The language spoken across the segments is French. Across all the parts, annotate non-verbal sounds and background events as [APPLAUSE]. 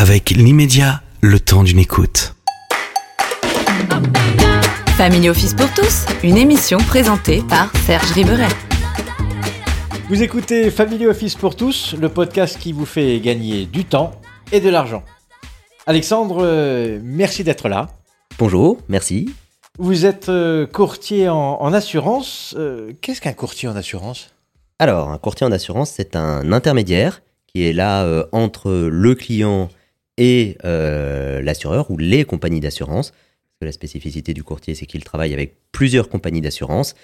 avec l'immédiat, le temps d'une écoute. Family Office pour tous, une émission présentée par Serge Riberet. Vous écoutez Family Office pour tous, le podcast qui vous fait gagner du temps et de l'argent. Alexandre, euh, merci d'être là. Bonjour, merci. Vous êtes euh, courtier en, en assurance. Euh, Qu'est-ce qu'un courtier en assurance? Alors, un courtier en assurance, c'est un intermédiaire qui est là euh, entre le client et euh, l'assureur ou les compagnies d'assurance. La spécificité du courtier, c'est qu'il travaille avec plusieurs compagnies d'assurance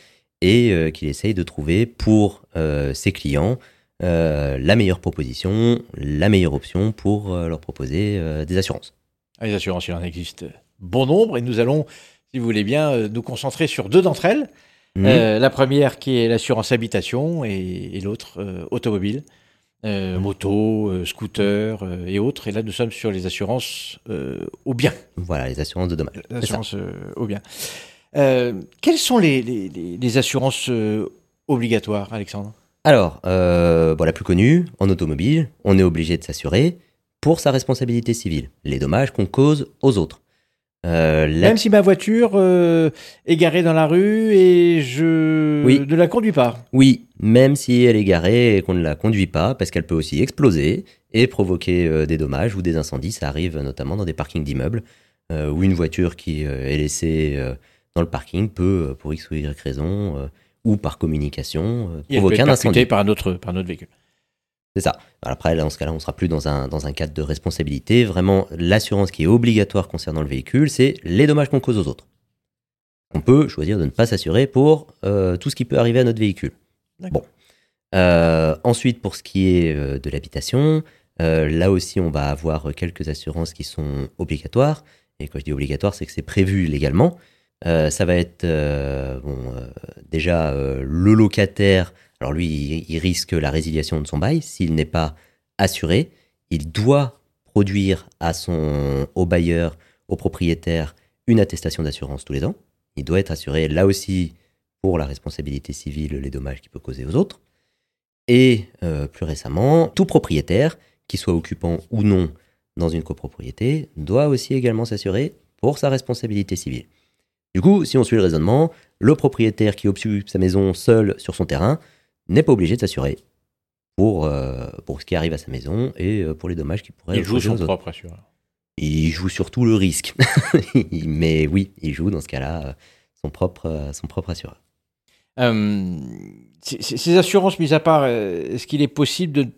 et euh, qu'il essaye de trouver pour euh, ses clients la meilleure proposition, la meilleure option pour leur proposer des assurances. Ah, Les assurances, il en existe bon nombre et nous allons, si vous voulez bien, nous concentrer sur deux d'entre elles. Mhm. La première qui est l'assurance habitation et, et l'autre automobile, euh, moto, euh, scooter euh, et autres. Et là, nous sommes sur les assurances euh, au bien. Voilà, les assurances de dommages. L'assurance euh, au bien. Quelles sont les, les- les- les assurances obligatoires, Alexandre? Alors, bon, la plus connue, en automobile, on est obligé de s'assurer pour sa responsabilité civile, les dommages qu'on cause aux autres. Euh, la- Même si ma voiture euh, est garée dans la rue et je Oui. ne la conduis pas. Oui, même si elle est garée et qu'on ne la conduit pas, parce qu'elle peut aussi exploser et provoquer euh, des dommages ou des incendies. Ça arrive notamment dans des parkings d'immeubles, où une voiture qui est laissée dans le parking peut, pour X ou Y raison, ou par communication, provoquer un incendie. par un autre, par un autre véhicule. C'est ça. Après, là, dans ce cas-là, on sera plus dans un, dans un cadre de responsabilité. Vraiment, l'assurance qui est obligatoire concernant le véhicule, c'est les dommages qu'on cause aux autres. On peut choisir de ne pas s'assurer pour euh, tout ce qui peut arriver à notre véhicule. Bon. Euh, ensuite, pour ce qui est euh, de l'habitation, là aussi, on va avoir quelques assurances qui sont obligatoires. Et quand je dis obligatoire, c'est que c'est prévu légalement. Ça va être bon, déjà le locataire. Alors lui, il, risque la résiliation de son bail s'il n'est pas assuré. Il doit produire à son au bailleur, au propriétaire, une attestation d'assurance tous les ans. Il doit être assuré là aussi pour la responsabilité civile, les dommages qu'il peut causer aux autres. Et euh, plus récemment, tout propriétaire, qui soit occupant ou non dans une copropriété, doit aussi également s'assurer pour sa responsabilité civile. Du coup, si on suit le raisonnement, le propriétaire qui occupe sa maison seul sur son terrain n'est pas obligé de s'assurer pour, euh, pour ce qui arrive à sa maison et euh, pour les dommages qu'il pourrait Il joue autres. propre assureur. Il joue surtout le risque. [LAUGHS] Mais oui, il joue dans ce cas-là euh, son propre, son propre assureur. Euh, ces assurances mises à part, est-ce qu'il est possible de,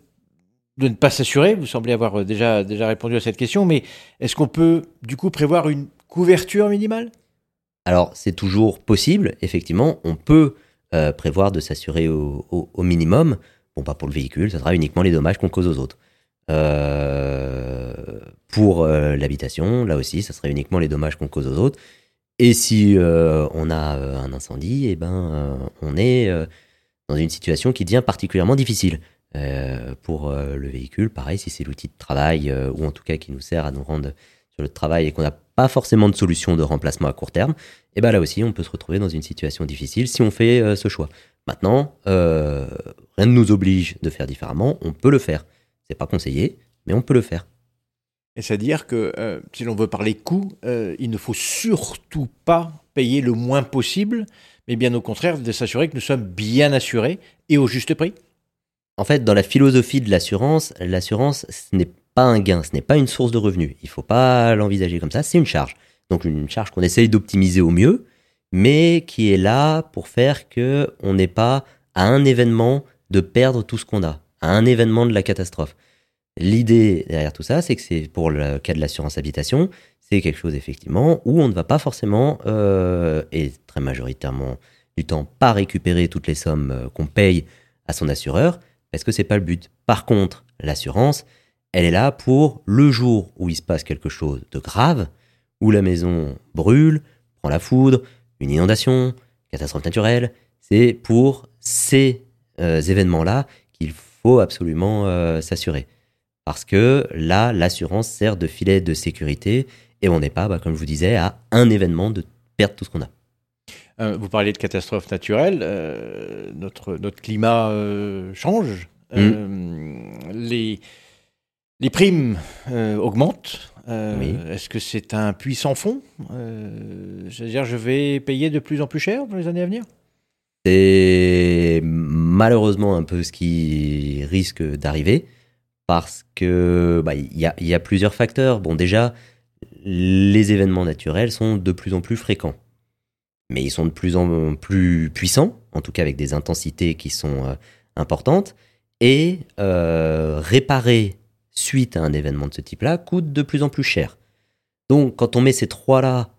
de ne pas s'assurer? Vous semblez avoir déjà, déjà répondu à cette question, mais est-ce qu'on peut du coup prévoir une couverture minimale? Alors, c'est toujours possible, effectivement, on peut euh, prévoir de s'assurer au, minimum. Bon, pas pour le véhicule, ça sera uniquement les dommages qu'on cause aux autres. Euh, pour euh, l'habitation, là aussi, ça serait uniquement les dommages qu'on cause aux autres. Et si on a un incendie, eh ben, on est dans une situation qui devient particulièrement difficile. Pour le véhicule, pareil, si c'est l'outil de travail, ou en tout cas qui nous sert à nous rendre sur le travail et qu'on n'a pas forcément de solution de remplacement à court terme, et ben là aussi, on peut se retrouver dans une situation difficile si on fait euh, ce choix. Maintenant, euh, rien ne nous oblige de faire différemment, on peut le faire. C'est pas conseillé, mais on peut le faire. Et c'est-à-dire que euh, si l'on veut parler coût, il ne faut surtout pas payer le moins possible, mais bien au contraire de s'assurer que nous sommes bien assurés et au juste prix. En fait, dans la philosophie de l'assurance, l'assurance, ce n'est pas un gain, ce n'est pas une source de revenus. Il faut pas l'envisager comme ça, c'est une charge. Donc une charge qu'on essaye d'optimiser au mieux, mais qui est là pour faire que on n'est pas à un événement de perdre tout ce qu'on a, à un événement de la catastrophe. L'idée derrière tout ça, c'est que c'est pour le cas de l'assurance habitation, c'est quelque chose effectivement où on ne va pas forcément, euh, et très majoritairement du temps, pas récupérer toutes les sommes euh, qu'on paye à son assureur, parce que c'est pas le but. Par contre, l'assurance, elle est là pour le jour où il se passe quelque chose de grave, où la maison brûle, prend la foudre, une inondation, catastrophe naturelle. C'est pour ces euh, événements-là qu'il faut absolument euh, s'assurer. Parce que là, l'assurance sert de filet de sécurité et on n'est pas, bah, comme je vous disais, à un événement de perdre tout ce qu'on a. Euh, vous parlez de catastrophes naturelles. euh, notre, notre climat change. Euh, les, Les primes euh, augmentent. Euh, Oui. Est-ce que c'est un puits sans fond Euh, C'est-à-dire, je vais payer de plus en plus cher dans les années à venir? C'est malheureusement un peu ce qui risque d'arriver parce que bah, il y, a, il y a plusieurs facteurs. Bon, déjà, les événements naturels sont de plus en plus fréquents, mais ils sont de plus en plus puissants, en tout cas avec des intensités qui sont importantes. Et réparer suite à un événement de ce type-là coûte de plus en plus cher. Donc, quand on met ces trois-là,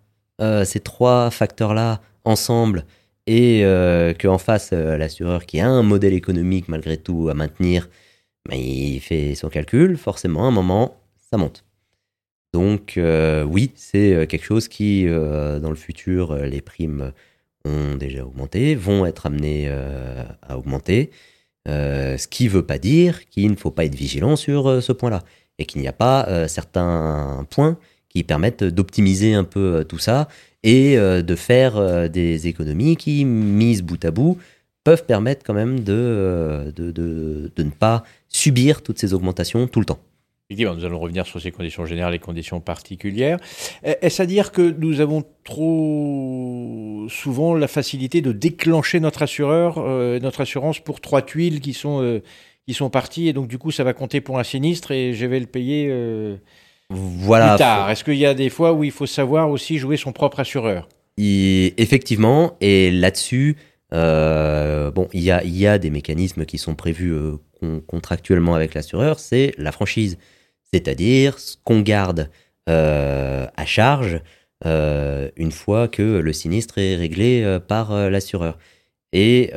euh, ces trois facteurs-là ensemble et euh, qu'en face, euh, l'assureur qui a un modèle économique malgré tout à maintenir, ben, il fait son calcul, forcément, à un moment, ça monte. Donc euh, oui, c'est quelque chose qui, dans le futur, les primes ont déjà augmenté, vont être amenées à augmenter, Euh, ce qui ne veut pas dire qu'il ne faut pas être vigilant sur euh, ce point-là, et qu'il n'y a pas euh, certains points qui permettent d'optimiser un peu tout ça, et de faire des économies qui, mises bout à bout, peuvent permettre quand même de ne pas subir toutes ces augmentations tout le temps. Effectivement, nous allons revenir sur ces conditions générales et conditions particulières. Est-ce à dire que nous avons trop souvent la facilité de déclencher notre assureur, euh, notre assurance pour trois tuiles qui sont, euh, qui sont parties et donc du coup ça va compter pour un sinistre et je vais le payer euh, Voilà. plus tard? Est-ce qu'il y a des fois où il faut savoir aussi jouer son propre assureur? Effectivement, et là-dessus, euh, bon, il y a, y a des mécanismes qui sont prévus euh, con- contractuellement avec l'assureur, c'est la franchise, c'est-à-dire ce qu'on garde euh, à charge euh, une fois que le sinistre est réglé euh, par l'assureur. Et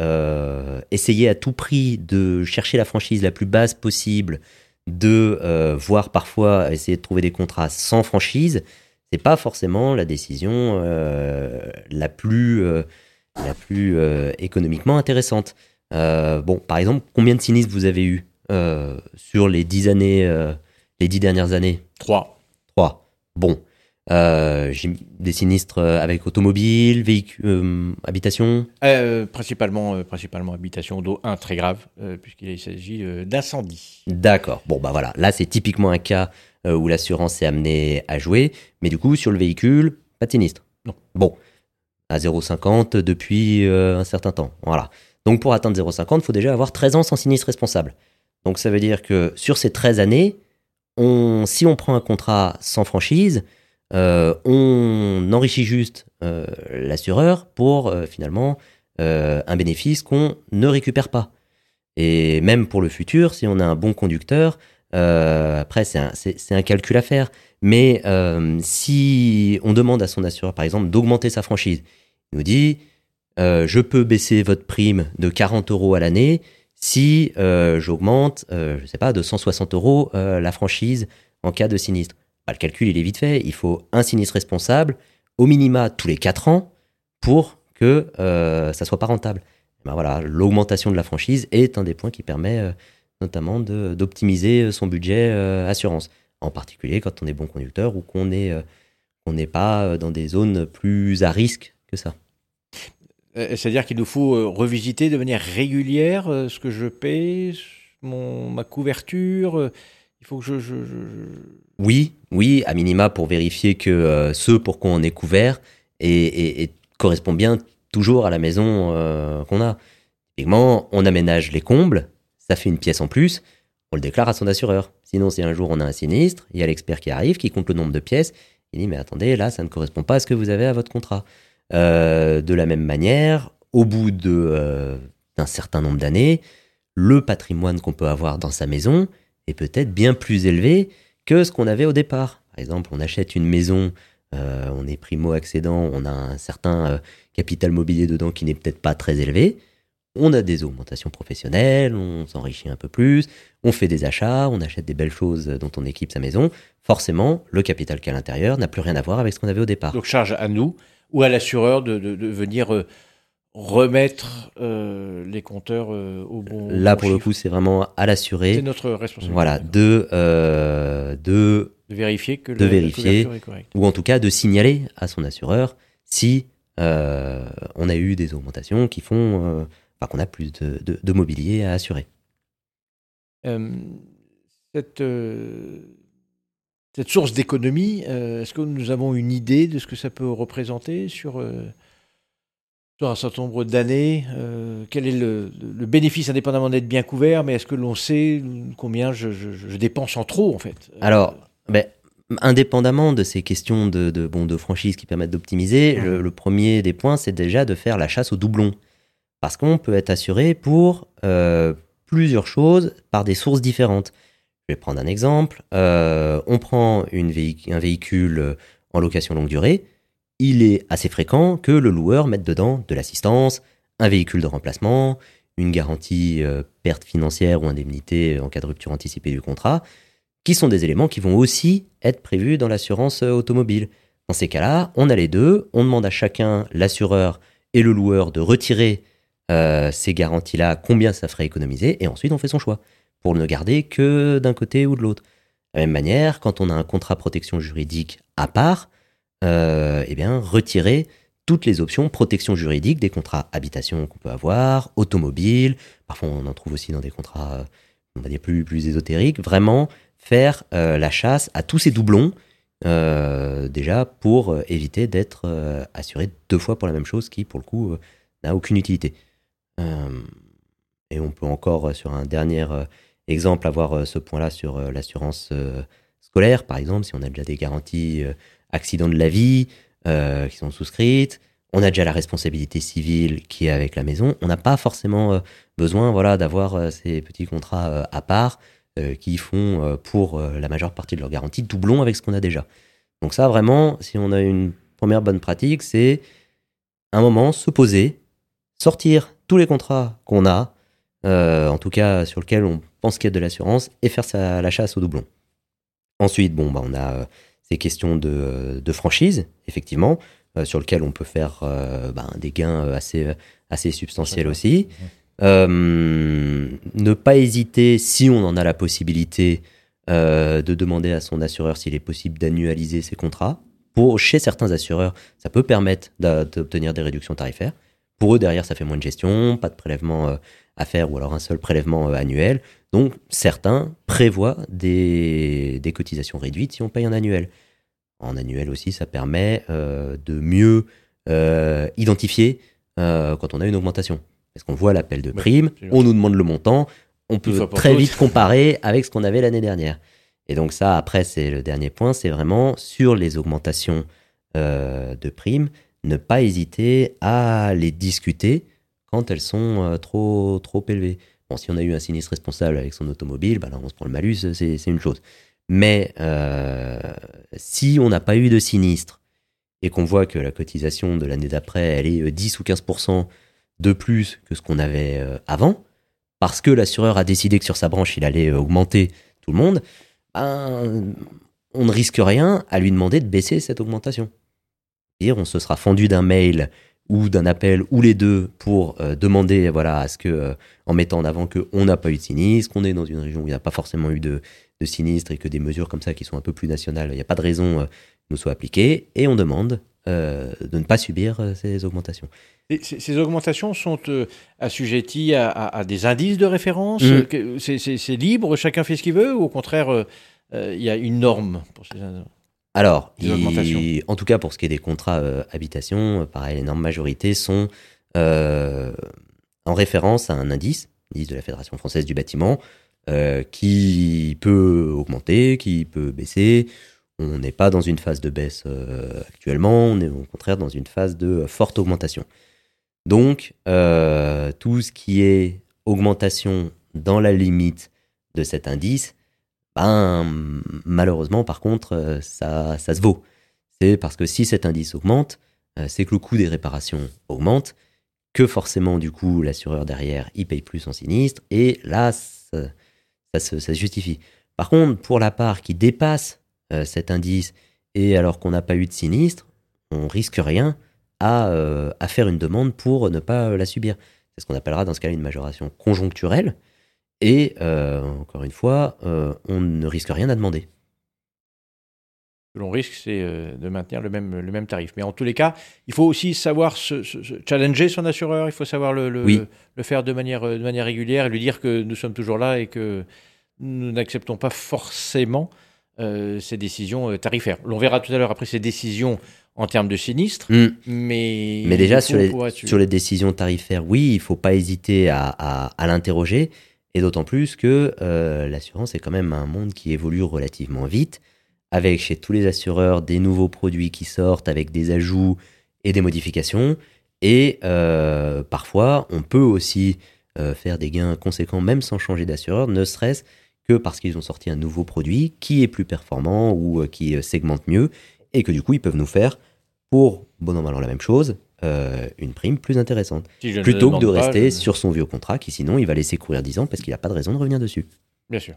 essayer à tout prix de chercher la franchise la plus basse possible, de voir parfois essayer de trouver des contrats sans franchise, c'est pas forcément la décision la plus, la plus économiquement intéressante. Bon, par exemple, combien de sinistres vous avez eu sur les dix années, les dix dernières années Trois. Trois. Bon, Euh, des sinistres euh, avec automobile, véhicule, euh, habitation. Euh, principalement, principalement habitation d'eau 1 très grave, puisqu'il s'agit d'incendie. D'accord. Bon, bah voilà. Là, c'est typiquement un cas où l'assurance est amenée à jouer. Mais du coup, sur le véhicule, pas de sinistre. Non. Bon. À 0,50 depuis un certain temps. Voilà. Donc, pour atteindre 0,50, il faut déjà avoir 13 ans sans sinistre responsable. Donc, ça veut dire que sur ces 13 années, on, si on prend un contrat sans franchise, euh, on enrichit juste euh, l'assureur pour euh, finalement un bénéfice qu'on ne récupère pas. Et même pour le futur, si on a un bon conducteur, après c'est un, un calcul à faire. Mais si on demande à son assureur, par exemple, d'augmenter sa franchise, il nous dit je peux baisser votre prime de 40 euros à l'année si euh, j'augmente, euh, je sais pas, de 160 euros euh, la franchise en cas de sinistre. Bah, le calcul, il est vite fait. Il faut un sinistre responsable, au minima tous les 4 ans, pour que ça soit pas rentable. Ben voilà, l'augmentation de la franchise est un des points qui permet notamment d'optimiser son budget assurance. En particulier quand on est bon conducteur ou qu'on est qu'on n'est pas dans des zones plus à risque que ça. Euh, C'est-à-dire qu'il nous faut euh, revisiter de manière régulière euh, ce que je paie, ma couverture. il faut que je. Oui, oui, à minima pour vérifier que ce pour quoi on est couvert et, et- correspond bien toujours à la maison qu'on a. Typiquement, on aménage les combles, ça fait une pièce en plus, on le déclare à son assureur. Sinon, si un jour on a un sinistre, il y a l'expert qui arrive, qui compte le nombre de pièces, il dit mais attendez, là, ça ne correspond pas à ce que vous avez à votre contrat. Euh, de la même manière, au bout de, euh, d'un certain nombre d'années, le patrimoine qu'on peut avoir dans sa maison est peut-être bien plus élevé que ce qu'on avait au départ. Par exemple, on achète une maison, euh, on est primo-accédant, on a un certain capital mobilier dedans qui n'est peut-être pas très élevé. On a des augmentations professionnelles, on s'enrichit un peu plus, on fait des achats, on achète des belles choses dont on équipe sa maison. Forcément, le capital qu'il y a à l'intérieur n'a plus rien à voir avec ce qu'on avait au départ. Donc, charge à nous ou à l'assureur de, de- de venir euh, remettre euh, les compteurs euh, au bon. Là, bon pour le coup, c'est vraiment à l'assuré. c'est notre responsabilité. Voilà, de, euh, de De vérifier que de la- vérifier. est correcte. ou en tout cas de signaler à son assureur si on a eu des augmentations qui font enfin, qu'on a plus de, de- mobilier à assurer. Cette, cette source d'économie, euh, est-ce que nous avons une idée de ce que ça peut représenter sur, euh, sur un certain nombre d'années Euh, Quel est le, le bénéfice, indépendamment d'être bien couvert, mais est-ce que l'on sait combien je, je- je dépense en trop, en fait? Alors, ben, indépendamment de ces questions de, de, bon, de franchise qui permettent d'optimiser, le, le premier des points, c'est déjà de faire la chasse au doublon. Parce qu'on peut être assuré pour euh, plusieurs choses par des sources différentes. Je vais prendre un exemple. Euh, on prend un véhicule euh, en location longue durée. Il est assez fréquent que le loueur mette dedans de l'assistance, un véhicule de remplacement, une garantie euh, perte financière ou indemnité en cas de rupture anticipée du contrat qui sont des éléments qui vont aussi être prévus dans l'assurance automobile. Dans ces cas-là, on a les deux, on demande à chacun, l'assureur et le loueur, de retirer ces garanties-là, combien ça ferait économiser, et ensuite on fait son choix, pour ne garder que d'un côté ou de l'autre. De la même manière, quand on a un contrat protection juridique à part, euh, eh bien, retirer toutes les options protection juridique des contrats habitation qu'on peut avoir, automobile, parfois on en trouve aussi dans des contrats, euh, on va dire, plus, plus ésotériques, vraiment faire euh, la chasse à tous ces doublons, euh, déjà pour éviter d'être assuré deux fois pour la même chose qui, pour le coup, n'a aucune utilité. Et on peut encore, sur un dernier exemple, avoir euh, ce point-là sur euh, l'assurance euh, scolaire, par exemple, si on a déjà des garanties accident de la vie qui sont souscrites, on a déjà la responsabilité civile qui est avec la maison, on n'a pas forcément besoin voilà, d'avoir ces petits contrats à part qui font pour la majeure partie de leur garantie doublon avec ce qu'on a déjà. Donc ça vraiment, si on a une première bonne pratique, c'est un moment se poser, sortir tous les contrats qu'on a, euh, en tout cas sur lesquels on pense qu'il y a de l'assurance, et faire sa, la chasse au doublon. Ensuite, bon, bah, on a euh, ces questions de, de franchise, effectivement, euh, sur lesquelles on peut faire bah, des gains assez, assez substantiels aussi. Ne pas hésiter, si on en a la possibilité, de demander à son assureur s'il est possible d'annualiser ses contrats. Pour, chez certains assureurs, ça peut permettre d'obtenir des réductions tarifaires. Pour eux, derrière, ça fait moins de gestion, pas de prélèvement à faire ou alors un seul prélèvement euh, annuel. Donc, certains prévoient des, des cotisations réduites si on paye en annuel. En annuel aussi, ça permet euh, de mieux euh, identifier euh, quand on a une augmentation. Parce qu'on voit l'appel de prime, on nous demande le montant, on peut très vite comparer avec ce qu'on avait l'année dernière. Et donc ça, après, c'est le dernier point, c'est vraiment sur les augmentations de primes, ne pas hésiter à les discuter elles sont euh, trop, trop élevées. Bon, si on a eu un sinistre responsable avec son automobile, bah là, on se prend le malus, c'est c'est une chose. Mais euh, si on n'a pas eu de sinistre et qu'on voit que la cotisation de l'année d'après, elle est euh, 10 ou 15% de plus que ce qu'on avait euh, avant, parce que l'assureur a décidé que sur sa branche, il allait euh, augmenter tout le monde, ben, on ne risque rien à lui demander de baisser cette augmentation. C'est-à-dire, on se sera fendu d'un mail ou d'un appel ou les deux pour euh, demander voilà à ce que euh, en mettant en avant que on n'a pas eu de sinistre, qu'on est dans une région où il n'y a pas forcément eu de, de sinistre et que des mesures comme ça qui sont un peu plus nationales, il n'y a pas de raison euh, nous soient appliquées et on demande de ne pas subir ces augmentations. Et ces, augmentations sont assujetties à, à- à des indices de référence Mm. euh, que- C'est libre, chacun fait ce qu'il veut, ou au contraire, il y a une norme pour ces Alors, il- en tout cas pour ce qui est des contrats euh, habitation, euh, pareil, l'énorme majorité sont euh, en référence à un indice, indice de la Fédération française du bâtiment, euh, qui peut augmenter, qui peut baisser. On n'est pas dans une phase de baisse actuellement, on est au contraire dans une phase de forte augmentation. Donc, tout ce qui est augmentation dans la limite de cet indice, ben, malheureusement, par contre, euh, ça, ça se vaut. C'est parce que si cet indice augmente, euh, c'est que le coût des réparations augmente, que forcément, du coup, l'assureur derrière, il paye plus en sinistre, et là, ça, se, justifie. Par contre, pour la part qui dépasse euh, cet indice, et alors qu'on n'a pas eu de sinistre, on risque rien à, à faire une demande pour ne pas la subir. C'est ce qu'on appellera dans ce cas-là une majoration conjoncturelle. Et euh, encore une fois, euh, on ne risque rien à demander. Ce que l'on risque, c'est euh, de maintenir le même, le même tarif. Mais en tous les cas, il faut aussi savoir se, se- se challenger son assureur, il faut savoir le, le, Oui. le faire de manière, de manière régulière et lui dire que nous sommes toujours là et que nous n'acceptons pas forcément euh, ces décisions tarifaires. On verra tout à l'heure après ces décisions en termes de sinistres, Mm. mais Mais déjà, sur les, sur les décisions tarifaires, oui, il faut pas hésiter à, à- à l'interroger. Et d'autant plus que euh, l'assurance est quand même un monde qui évolue relativement vite, avec chez tous les assureurs des nouveaux produits qui sortent, avec des ajouts et des modifications. Et euh, parfois, on peut aussi euh, faire des gains conséquents, même sans changer d'assureur, ne serait-ce que parce qu'ils ont sorti un nouveau produit qui est plus performant ou qui segmente mieux, et que du coup, ils peuvent nous faire, pour bon an mal la même chose, euh, une prime plus intéressante. si Plutôt que de pas, rester je- sur son vieux contrat, qui sinon, il va laisser courir 10 ans parce qu'il n'a pas de raison de revenir dessus. Bien sûr.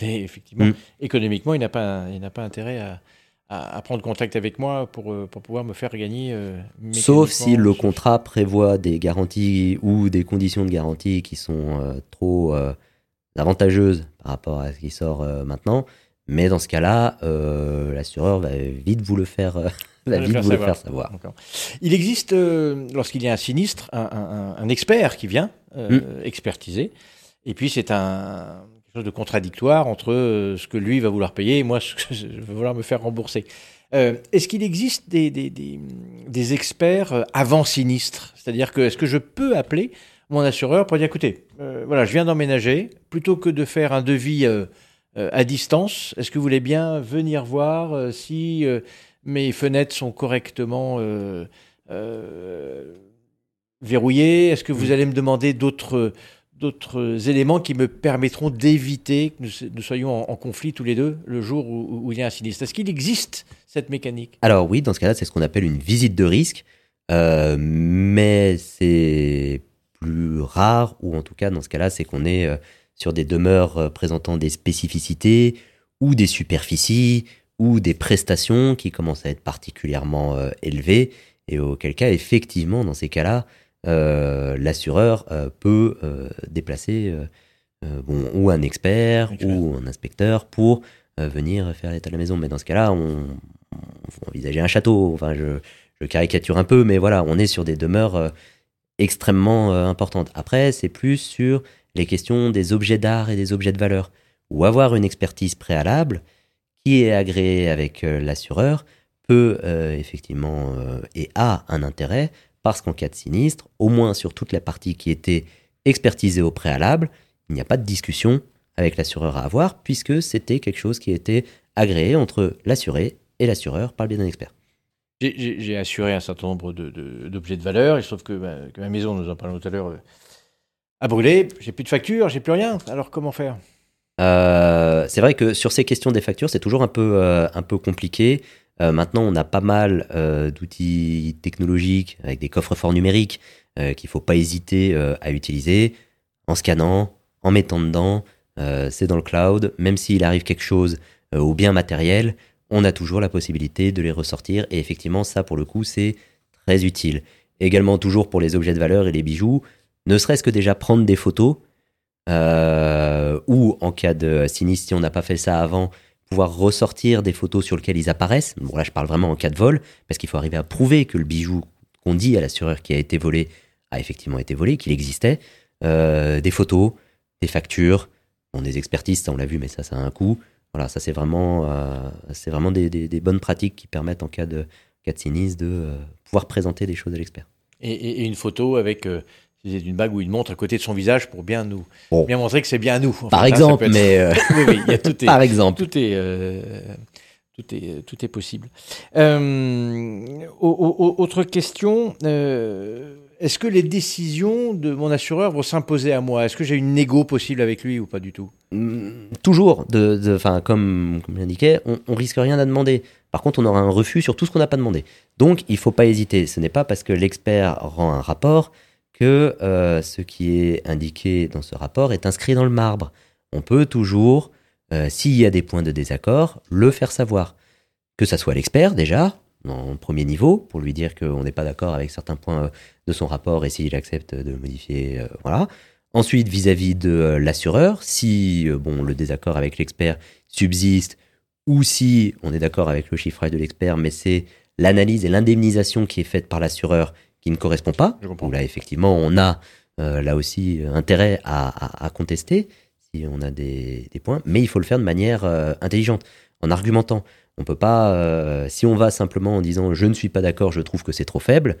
Effectivement, Mm. économiquement, il n'a pas, il pas intérêt à, à- à prendre contact avec moi pour, euh, pour pouvoir me faire gagner. euh, Sauf si le contrat prévoit des garanties ou des conditions de garantie qui sont euh, trop avantageuses par rapport à ce qui sort maintenant. Mais dans ce cas-là, euh, l'assureur va vite vous le faire, euh, [LAUGHS] va le vite faire vous le savoir. faire savoir. D'accord. Il existe, euh, lorsqu'il y a un sinistre, un, un- un- un expert qui vient euh, expertiser. Et puis, c'est un quelque chose de contradictoire entre ce que lui va vouloir payer et moi, [LAUGHS] ce que je vais vouloir me faire rembourser. Est-ce qu'il existe des, des, des- des experts avant sinistre? C'est-à-dire que est-ce que je peux appeler mon assureur pour dire écoutez, voilà, je viens d'emménager, plutôt que de faire un devis à distance, est-ce que vous voulez bien venir voir euh, si euh, mes fenêtres sont correctement euh, euh, verrouillées? Est-ce que vous allez me demander d'autres d'autres éléments qui me permettront d'éviter que nous, nous soyons en, en conflit tous les deux le jour où, où il y a un sinistre? Est-ce qu'il existe cette mécanique? Alors oui, dans ce cas-là, c'est ce qu'on appelle une visite de risque, euh, mais c'est plus rare, ou en tout cas, dans ce cas-là, c'est qu'on est euh, sur des demeures euh, présentant des spécificités, ou des superficies, ou des prestations qui commencent à être particulièrement euh, élevées, et auquel cas, effectivement, dans ces cas-là, euh, l'assureur euh, peut déplacer bon, ou un expert, Expert. ou un inspecteur pour venir faire l'état de la maison. Mais dans ce cas-là, on, on faut envisager un château. Enfin, je, je caricature un peu, mais voilà, on est sur des demeures extrêmement importantes. Après, c'est plus sur les questions des objets d'art et des objets de valeur, ou avoir une expertise préalable qui est agréée avec euh, l'assureur peut euh, effectivement euh, et a un intérêt parce qu'en cas de sinistre, au moins sur toute la partie qui était expertisée au préalable, il n'y a pas de discussion avec l'assureur à avoir puisque c'était quelque chose qui était agréé entre l'assuré et l'assureur par le biais d'un expert. J'ai- assuré un certain nombre d'objets de, valeur. Il se trouve que, ma- que ma maison, nous en parlons tout à l'heure, a brûlé. J'ai plus de facture, j'ai plus rien. Alors comment faire? Euh, c'est vrai que sur ces questions des factures, c'est toujours un peu, euh, compliqué. Euh, maintenant, on a pas mal d'outils technologiques avec des coffres forts numériques qu'il faut pas hésiter à utiliser en scannant, en mettant dedans. C'est dans le cloud. Même s'il arrive quelque chose au bien matériel, on a toujours la possibilité de les ressortir. Et effectivement, ça, pour le coup, c'est très utile. Également, toujours pour les objets de valeur et les bijoux, ne serait-ce que déjà prendre des photos euh, ou en cas de sinistre, si on n'a pas fait ça avant, pouvoir ressortir des photos sur lesquelles ils apparaissent. Bon, là, je parle vraiment en cas de vol, parce qu'il faut arriver à prouver que le bijou qu'on dit à l'assureur qui a été volé a effectivement été volé, qu'il existait. Euh, des photos, des factures, bon, des expertises, ça on l'a vu, mais ça, ça a un coût. Voilà, ça c'est vraiment, euh, vraiment des, bonnes pratiques qui permettent en cas de, de sinistre de pouvoir présenter des choses à l'expert. et, une photo avec c'est une bague ou une montre à côté de son visage pour bien nous Bon. bien montrer que c'est bien nous. Enfin, Par exemple, peut être- mais euh, [LAUGHS] oui, oui, il y a tout [LAUGHS] est, par exemple. tout est, euh, tout est, tout est possible. Euh, au- au- au- autre question. euh, est-ce que les décisions de mon assureur vont s'imposer à moi? Est-ce que j'ai une négo possible avec lui ou pas du tout? Mm, toujours, de, enfin, comme, comme j'indiquais, on, on risque rien à demander. Par contre, on aura un refus sur tout ce qu'on n'a pas demandé. Donc, il faut pas hésiter. Ce n'est pas parce que l'expert rend un rapport que euh, ce qui est indiqué dans ce rapport est inscrit dans le marbre. On peut toujours, euh, s'il y a des points de désaccord, le faire savoir. Que ça soit l'expert déjà, en premier niveau, pour lui dire qu'on n'est pas d'accord avec certains points euh, de son rapport et s'il accepte de le modifier, voilà. Ensuite, vis-à-vis de l'assureur, si bon, le désaccord avec l'expert subsiste ou si on est d'accord avec le chiffrage de l'expert, mais c'est l'analyse et l'indemnisation qui est faite par l'assureur qui ne correspond pas, où là, effectivement, on a euh, là aussi euh, intérêt à, à- à contester. si on a des, des points, mais il faut le faire de manière euh, intelligente, en argumentant. On peut pas, euh, si on va simplement en disant je ne suis pas d'accord, je trouve que c'est trop faible,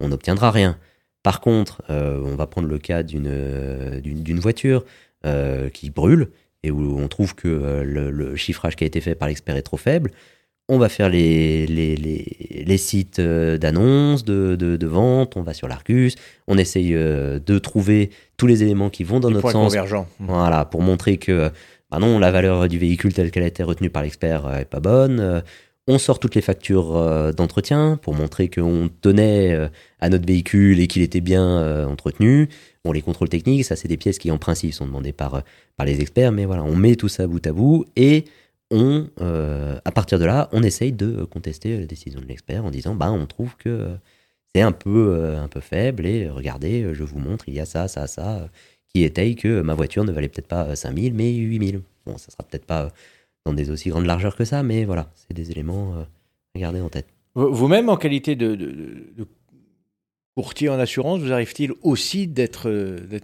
on n'obtiendra rien. Par contre, on va prendre le cas d'une voiture qui brûle et où on trouve que le, le chiffrage qui a été fait par l'expert est trop faible. On va faire les, les, les, les sites euh, d'annonces, de, de, de vente, on va sur l'Argus, on essaye euh, de trouver tous les éléments qui vont dans notre points sens convergents. voilà, pour montrer que bah non, la valeur du véhicule telle qu'elle a été retenue par l'expert euh, est pas bonne. Euh, on sort toutes les factures euh, d'entretien pour montrer qu'on tenait euh, à notre véhicule et qu'il était bien euh, entretenu. Bon, les contrôles techniques, ça c'est des pièces qui en principe sont demandées par, euh, par les experts, mais voilà, on met tout ça bout à bout et on, euh, à partir de là, on essaye de contester la décision de l'expert en disant, bah, on trouve que euh, c'est un peu, euh, un peu faible et regardez, je vous montre, il y a ça, ça, ça, qui étaye que ma voiture ne valait peut-être pas euh, 5000 mais 8000. Bon, ça sera peut-être pas dans des aussi grandes largeurs que ça, mais voilà, c'est des éléments à garder en tête. Vous- Vous-même, en qualité de, courtier en assurance, vous arrive-t-il aussi d'être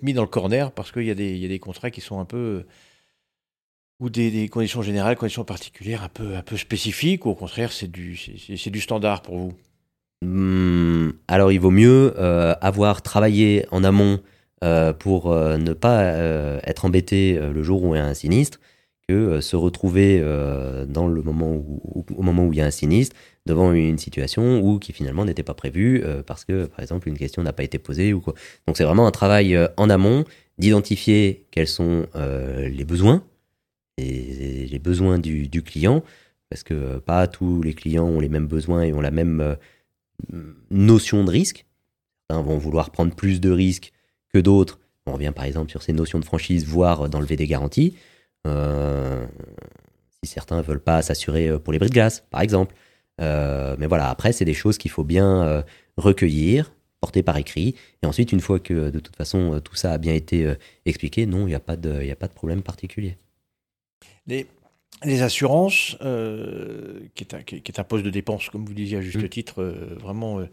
mis dans le corner parce qu'il y, y a des contrats qui sont un peu. Ou des, conditions générales, conditions particulières un peu, un peu spécifiques, ou au contraire, c'est du, c'est- du standard pour vous? Hum, alors, il vaut mieux euh, avoir travaillé en amont euh, pour euh, ne pas être embêté le jour où il y a un sinistre que se retrouver dans le moment où, au moment où il y a un sinistre devant une situation qui finalement n'était pas prévue parce que par exemple une question n'a pas été posée ou quoi. Donc c'est vraiment un travail en amont d'identifier quels sont les besoins les besoins du, client parce que euh, pas tous les clients ont les mêmes besoins et ont la même euh, notion de risque. Certains vont vouloir prendre plus de risques que d'autres. On revient par exemple sur ces notions de franchise, voire d'enlever des garanties. Euh, si certains veulent pas s'assurer pour les bris de glace, par exemple. Mais voilà, après, c'est des choses qu'il faut bien recueillir, porter par écrit. Et ensuite, une fois que de toute façon tout ça a bien été expliqué, non, il n'y a, a pas de problème particulier. Les, les assurances, euh, qui, est un, qui est- qui est un poste de dépense, comme vous disiez à juste Mm. titre, euh, vraiment euh,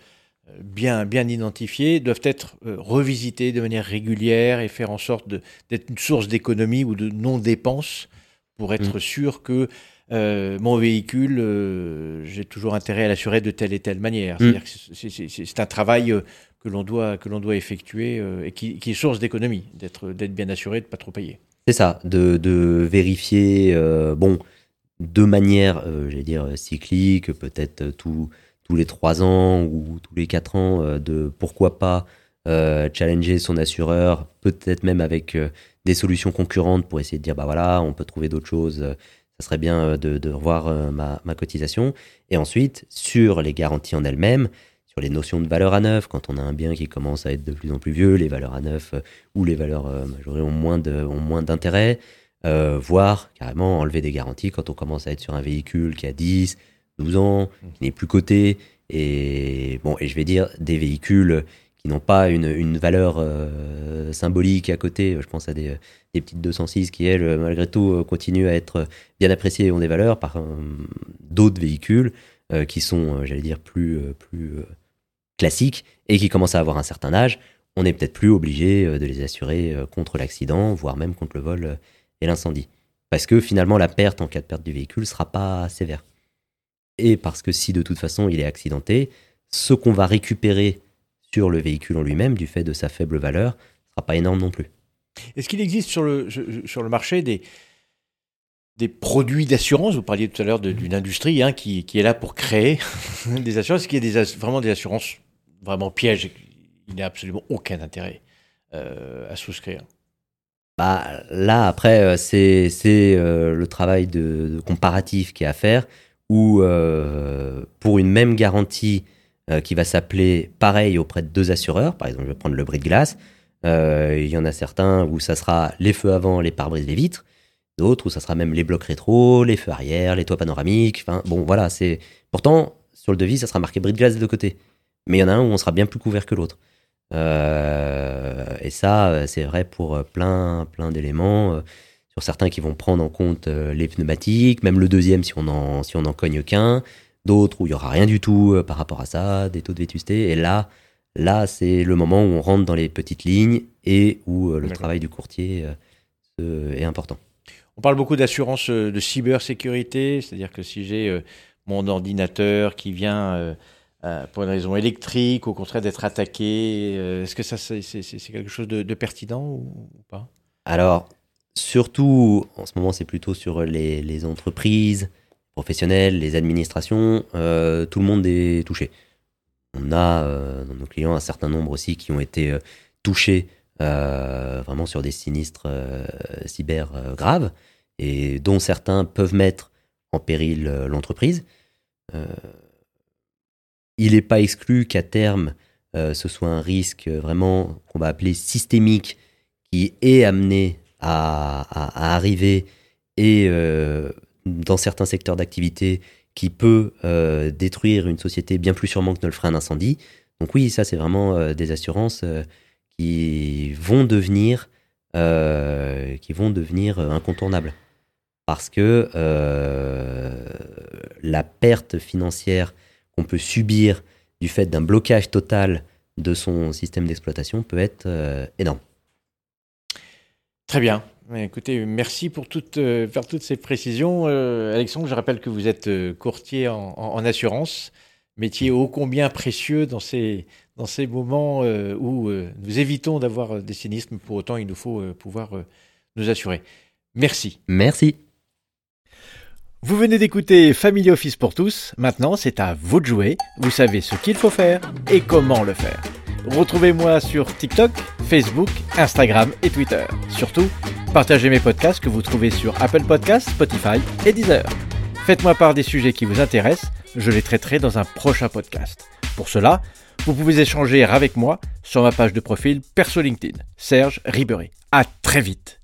bien, bien identifié, doivent être revisitées de manière régulière et faire en sorte d'être une source d'économie ou de non-dépense pour être sûr que mon véhicule, j'ai toujours intérêt à l'assurer de telle et telle manière. Que c'est- un travail que l'on doit, que l'on doit effectuer et qui, qui est source d'économie, d'être d'être bien assuré, de ne pas trop payer. C'est ça, de, de vérifier, euh, bon, de manière, euh, j'allais dire, cyclique, peut-être tous les trois ans ou tous les quatre ans, euh, de pourquoi pas challenger son assureur, peut-être même avec des solutions concurrentes pour essayer de dire, bah voilà, on peut trouver d'autres choses, ça serait bien de, de revoir ma, ma cotisation. Et ensuite, sur les garanties en elles-mêmes, sur les notions de valeur à neuf, quand on a un bien qui commence à être de plus en plus vieux, les valeurs à neuf euh, ou les valeurs euh, majorées ont moins de- ont moins d'intérêt, euh, voire carrément enlever des garanties quand on commence à être sur un véhicule qui a 10, 12 ans, qui n'est plus coté, et bon, et je vais dire des véhicules qui n'ont pas une, une valeur symbolique à côté. Je pense à des, des petites 206 qui, elles, malgré tout, continuent à être bien appréciées et ont des valeurs par d'autres véhicules qui sont, j'allais dire, plus, plus classiques et qui commencent à avoir un certain âge. On n'est peut-être plus obligé euh, de les assurer euh, contre l'accident, voire même contre le vol euh, et l'incendie. Parce que finalement, la perte en cas de perte du véhicule sera pas sévère. Et parce que si de toute façon il est accidenté, ce qu'on va récupérer sur le véhicule en lui-même, du fait de sa faible valeur, sera pas énorme non plus. Est-ce qu'il existe sur le, sur le marché des, des produits d'assurance? Vous parliez tout à l'heure d'une industrie hein, qui, qui est là pour créer [LAUGHS] des assurances. Est-ce qu'il y a des, vraiment des assurances vraiment pièges et Il n'y a absolument aucun intérêt euh, à souscrire. Bah, là, après, euh, c'est euh, le travail de, comparatif qui est à faire, où pour une même garantie qui va s'appeler pareil auprès de deux assureurs, par exemple, je vais prendre le bris de glace, il y en a certains où ça sera les feux avant, les pare-brises, les vitres, d'autres où ça sera même les blocs rétro, les feux arrière, les toits panoramiques, enfin, bon, voilà, c'est... Pourtant, sur le devis, ça sera marqué bris de glace des deux côtés. Mais il y en a un où on sera bien plus couvert que l'autre. Euh, et ça, euh, c'est vrai pour euh, plein, plein d'éléments. sur certains qui vont prendre en compte les pneumatiques, même le deuxième si on en, si on en cogne qu'un. D'autres où il y aura rien du tout par rapport à ça, des taux de vétusté. Et là, là, c'est le moment où on rentre dans les petites lignes et où le travail du courtier est important. On parle beaucoup d'assurance de cybersécurité, c'est-à-dire que si j'ai mon ordinateur qui vient euh, pour une raison électrique, au contraire d'être attaqué, euh, est-ce que ça c'est quelque chose de, pertinent ou, pas? Alors, surtout, en ce moment, c'est plutôt sur les, entreprises professionnelles, les administrations, euh, tout le monde est touché. On a dans nos clients un certain nombre aussi qui ont été touchés vraiment sur des sinistres cyber graves et dont certains peuvent mettre en péril l'entreprise. Il n'est pas exclu qu'à terme, euh, ce soit un risque euh, vraiment qu'on va appeler systémique qui est amené à, arriver et euh, dans certains secteurs d'activité qui peut détruire une société bien plus sûrement que ne le ferait un incendie. Donc oui, ça c'est vraiment des assurances qui vont devenir incontournables parce que la perte financière qu'on peut subir du fait d'un blocage total de son système d'exploitation peut être euh, énorme. Très bien. Écoutez, merci pour toutes, euh, toutes ces précisions. Euh, Alexandre, je rappelle que vous êtes courtier en, en- en assurance, métier ô combien précieux dans ces, dans ces moments où nous évitons d'avoir des mais pour autant, il nous faut pouvoir nous assurer. Merci. Merci. Vous venez d'écouter Family Office pour tous. Maintenant, c'est à vous de jouer. Vous savez ce qu'il faut faire et comment le faire. Retrouvez-moi sur TikTok, Facebook, Instagram et Twitter. Surtout, partagez mes podcasts que vous trouvez sur Apple Podcasts, Spotify et Deezer. Faites-moi part des sujets qui vous intéressent, je les traiterai dans un prochain podcast. Pour cela, vous pouvez échanger avec moi sur ma page de profil perso LinkedIn, Serge Ribéry. À très vite.